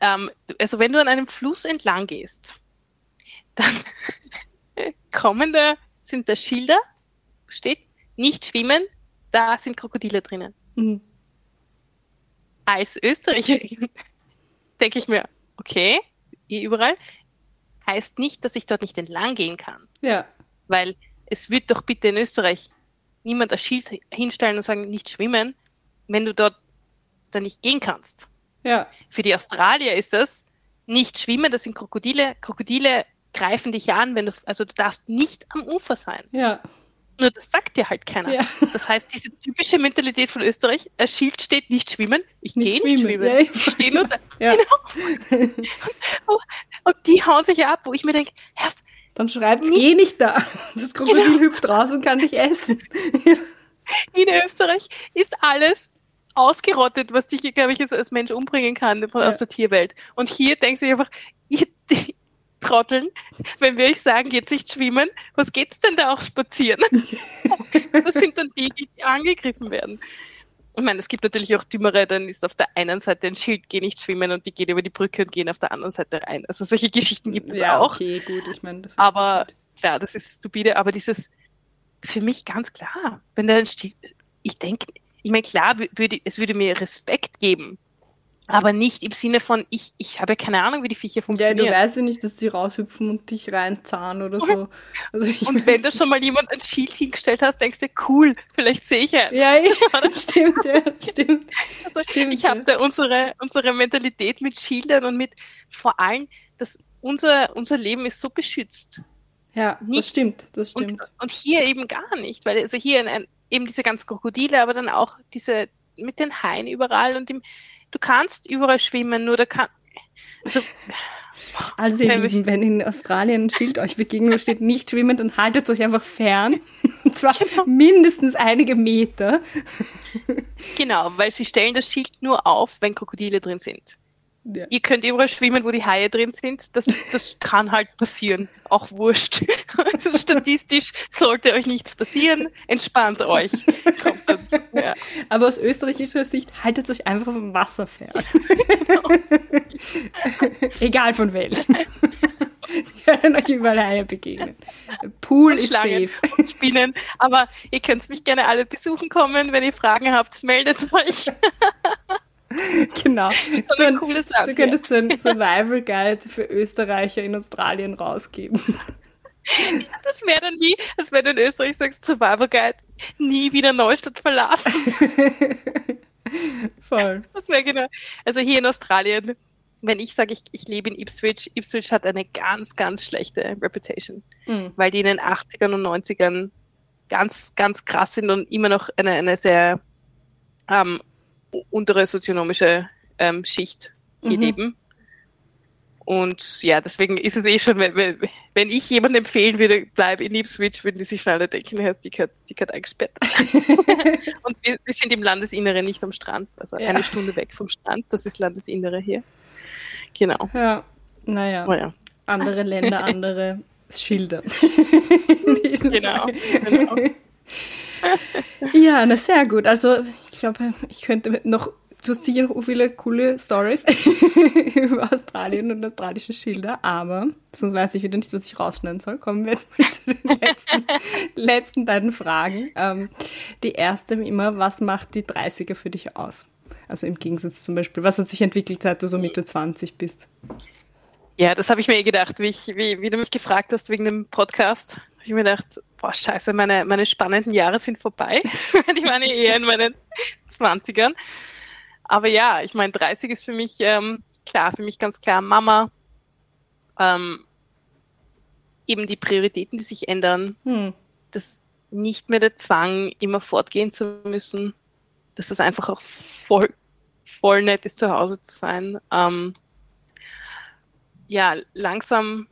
ähm, also wenn du an einem Fluss entlang gehst, dann kommen da, sind da Schilder, steht, nicht schwimmen, da sind Krokodile drinnen. Mhm. Als Österreicherin denke ich mir, okay, überall, heißt nicht, dass ich dort nicht entlang gehen kann. Ja. Weil es wird doch bitte in Österreich niemand ein Schild hinstellen und sagen, nicht schwimmen, wenn du dort dann nicht gehen kannst. Ja. Für die Australier ist das nicht schwimmen, das sind Krokodile. Krokodile greifen dich an, wenn du, also du darfst nicht am Ufer sein. Ja. Nur das sagt dir halt keiner. Ja. Das heißt, diese typische Mentalität von Österreich, ein Schild steht nicht schwimmen, ich Nicht gehe nicht schwimmen. Ja, ich stehe nur da. Ja. Genau. Und die hauen sich ab, wo ich mir denke, erst Dann schreibt's, Nicht- geh nicht da. Das Krokodil Genau. hüpft raus und kann dich essen. Ja. in Österreich ist alles ausgerottet, was dich, glaube ich, jetzt als Mensch umbringen kann Ja. aus der Tierwelt. Und hier denkst du einfach, ihr Trotteln, wenn wir euch sagen, geht's nicht schwimmen, was geht's denn da auch spazieren? das sind dann die, die angegriffen werden. Ich meine, es gibt natürlich auch Dümmere, dann ist auf der einen Seite ein Schild, geh nicht schwimmen und die geht über die Brücke und gehen auf der anderen Seite rein. Also solche Geschichten gibt es ja, auch. okay, gut. Ich meine, das ist Aber klar, das ist stupide, aber dieses für mich ganz klar, wenn da ein Stil, ich denke, ich meine, klar, wü- würde, es würde mir Respekt geben, aber nicht im Sinne von, ich, ich habe keine Ahnung, wie die Viecher Ja, du funktionieren. weißt ja nicht, dass sie raushüpfen und dich reinzahnen oder so. Also und wenn da schon mal jemand ein Schild hingestellt hast, denkst du, cool, vielleicht sehe ich eins. ja, ja, stimmt, ja, stimmt. Also Stimmt, ich habe da unsere, unsere Mentalität mit Schildern und mit vor allem, dass unser, unser Leben ist so beschützt. Ja, das Nichts. stimmt, das stimmt. Und, und hier eben gar nicht, weil also hier ein, ein, eben diese ganzen Krokodile, aber dann auch diese mit den Haien überall und im, du kannst überall schwimmen, nur da kann also Also ihr Lieben, wenn in Australien ein Schild euch begegnet steht nicht schwimmen, dann haltet euch einfach fern. Und zwar Genau. mindestens einige Meter. genau, weil sie stellen das Schild nur auf, wenn Krokodile drin sind. Ja. Ihr könnt überall schwimmen, wo die Haie drin sind. Das, das kann halt passieren. Auch wurscht. Statistisch sollte euch nichts passieren. Entspannt euch. Dann, ja. Aber aus österreichischer Sicht haltet euch einfach vom Wasser fern. Egal von welchem. Es können euch überall Haie begegnen. Pool ist safe. und Spinnen. Aber ihr könnt mich gerne alle besuchen kommen. Wenn ihr Fragen habt, meldet euch. Genau. So Sache. Du könntest so einen Survival Guide für Österreicher in Australien rausgeben. Das wäre dann wie, als wenn du in Österreich sagst, Survival Guide, nie wieder Neustadt verlassen. Voll. Das wäre genau. Also hier in Australien, wenn ich sage, ich, ich lebe in Ipswich, Ipswich hat eine ganz, ganz schlechte Reputation, Mhm. weil die in den 80ern und 90ern ganz, ganz krass sind und immer noch eine, eine sehr ähm, untere sozionomische ähm, Schicht hier Mhm. leben. Und ja, deswegen ist es eh schon, wenn, wenn, ich jemandem empfehlen würde, bleib in Ipswich, würden die sich schneller denken, hey, die gehört, die gehört eingesperrt. Und wir, wir sind im Landesinneren, nicht am Strand. Also Ja. eine Stunde weg vom Strand. Das ist Landesinnere hier. Genau. Ja, naja. Oh ja. Andere Länder, andere Schilder. Genau. Genau. Ja, na sehr gut. Also ich glaube, ich könnte noch, du hast sicher noch viele coole Stories über Australien und australische Schilder, aber sonst weiß ich wieder nicht, was ich rausschneiden soll. Kommen wir jetzt mal zu den letzten, letzten beiden Fragen. Ähm, die erste wie immer, was macht die 30er für dich aus? Also im Gegensatz zum Beispiel, was hat sich entwickelt, seit du so Mitte 20 bist? Ja, das habe ich mir eh gedacht, wie, ich, wie, wie du mich gefragt hast wegen dem Podcast. Habe ich mir gedacht, boah, scheiße, meine, meine spannenden Jahre sind vorbei. Die waren eher in meinen 20ern. Aber ja, ich meine, 30 ist für mich, ähm, klar, für mich ganz klar Mama. Ähm, eben die Prioritäten, die sich ändern. Hm. Das nicht mehr der Zwang, immer fortgehen zu müssen. Dass das einfach auch voll, voll nett ist, zu Hause zu sein. Ähm, ja, langsam,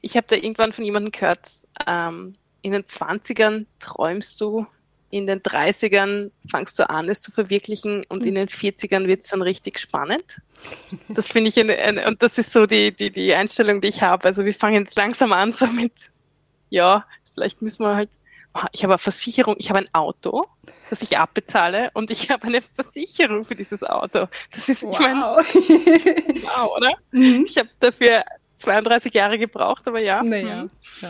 ich habe da irgendwann von jemandem gehört, ähm, in den 20ern träumst du, in den 30ern fangst du an, es zu verwirklichen und in den 40ern wird es dann richtig spannend. Das finde ich, eine, eine, und das ist so die, die, die Einstellung, die ich habe. Also wir fangen jetzt langsam an, so mit, ja, vielleicht müssen wir halt, oh, ich habe eine Versicherung, ich habe ein Auto, das ich abbezahle und ich habe eine Versicherung für dieses Auto. Das ist, wow. ich meine, wow, oder? Mhm. Ich habe dafür 32 Jahre gebraucht, aber ja. Naja, mhm. ja.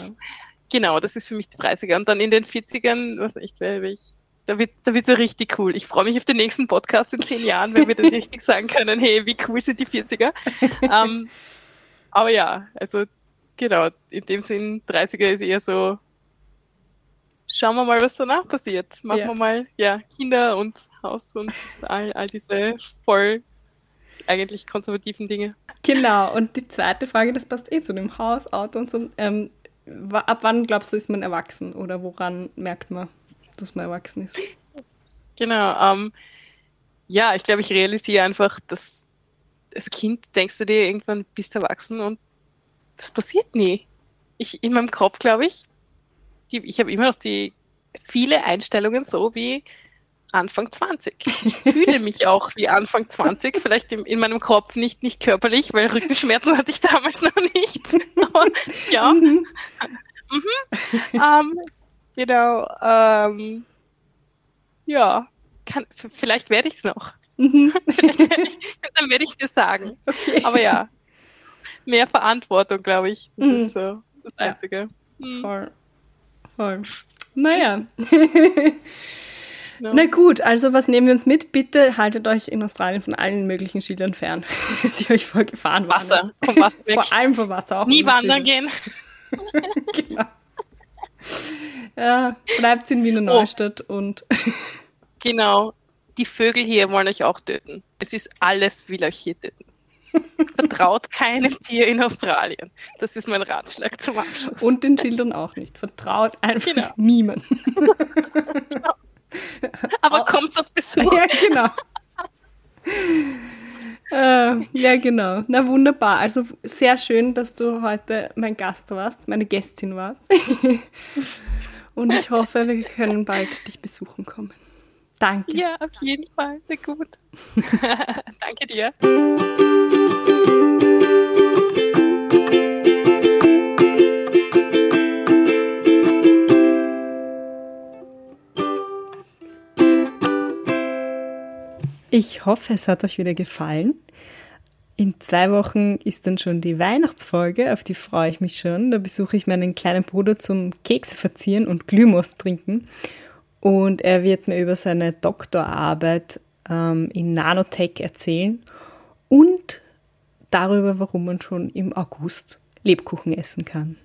Genau, das ist für mich die 30er. Und dann in den 40ern, was echt, wäre ich, da wird da wird's ja richtig cool. Ich freue mich auf den nächsten Podcast in zehn Jahren, wenn wir dann richtig sagen können, hey, wie cool sind die 40er. um, ähm, aber ja, also genau, in dem Sinn, 30er ist eher so, schauen wir mal, was danach passiert. Machen ja. wir mal, ja, Kinder und Haus und all, all diese voll eigentlich konservativen Dinge. Genau, und die zweite Frage, das passt eh zu dem Haus, Auto und so. Ähm, ab wann glaubst du, ist man erwachsen oder woran merkt man, dass man erwachsen ist? Genau, ähm, ja, ich glaube, ich realisiere einfach, dass als Kind denkst du dir irgendwann, bist erwachsen und das passiert nie. Ich, in meinem Kopf, glaube ich, die, ich habe immer noch die viele Einstellungen so wie Anfang 20. Ich fühle mich auch wie Anfang 20, vielleicht in, in, meinem Kopf nicht, nicht körperlich, weil Rückenschmerzen hatte ich damals noch nicht. Aber, ja. Mhm. mhm. Ähm, genau. Ähm, ja, kann, vielleicht werde ich es noch. Mhm. Dann werde ich dir sagen. Okay. Aber ja, mehr Verantwortung, glaube ich. Das mhm. ist so das Einzige. Ja. Mhm. Voll. Voll. Naja. Na gut, also was nehmen wir uns mit? Bitte haltet euch in Australien von allen möglichen Schildern fern, die euch vorgefahren waren. Wasser, vom Wasser weg. Vor allem vom Wasser. Auch Nie wandern gehen. genau. Ja, bleibt in Wiener oh. Neustadt oh. und. genau. Die Vögel hier wollen euch auch töten. Es ist alles will euch hier töten. Vertraut keinem Tier in Australien. Das ist mein Ratschlag zum Abschluss. Und den Schildern auch nicht. Vertraut einfach genau. niemandem. genau. Aber kommt's auf Besuch. Ja, genau. äh, ja, genau. Na wunderbar. Also sehr schön, dass du heute mein Gast warst, meine Gästin warst. Und ich hoffe, wir können bald dich besuchen kommen. Danke. Ja, auf jeden Fall. Sehr gut. Danke dir. Ich hoffe, es hat euch wieder gefallen. In zwei Wochen ist dann schon die Weihnachtsfolge, auf die freue ich mich schon. Da besuche ich meinen kleinen Bruder zum Kekse verzieren und Glühmost trinken. Und er wird mir über seine Doktorarbeit ähm, in Nanotech erzählen und darüber, warum man schon im August Lebkuchen essen kann.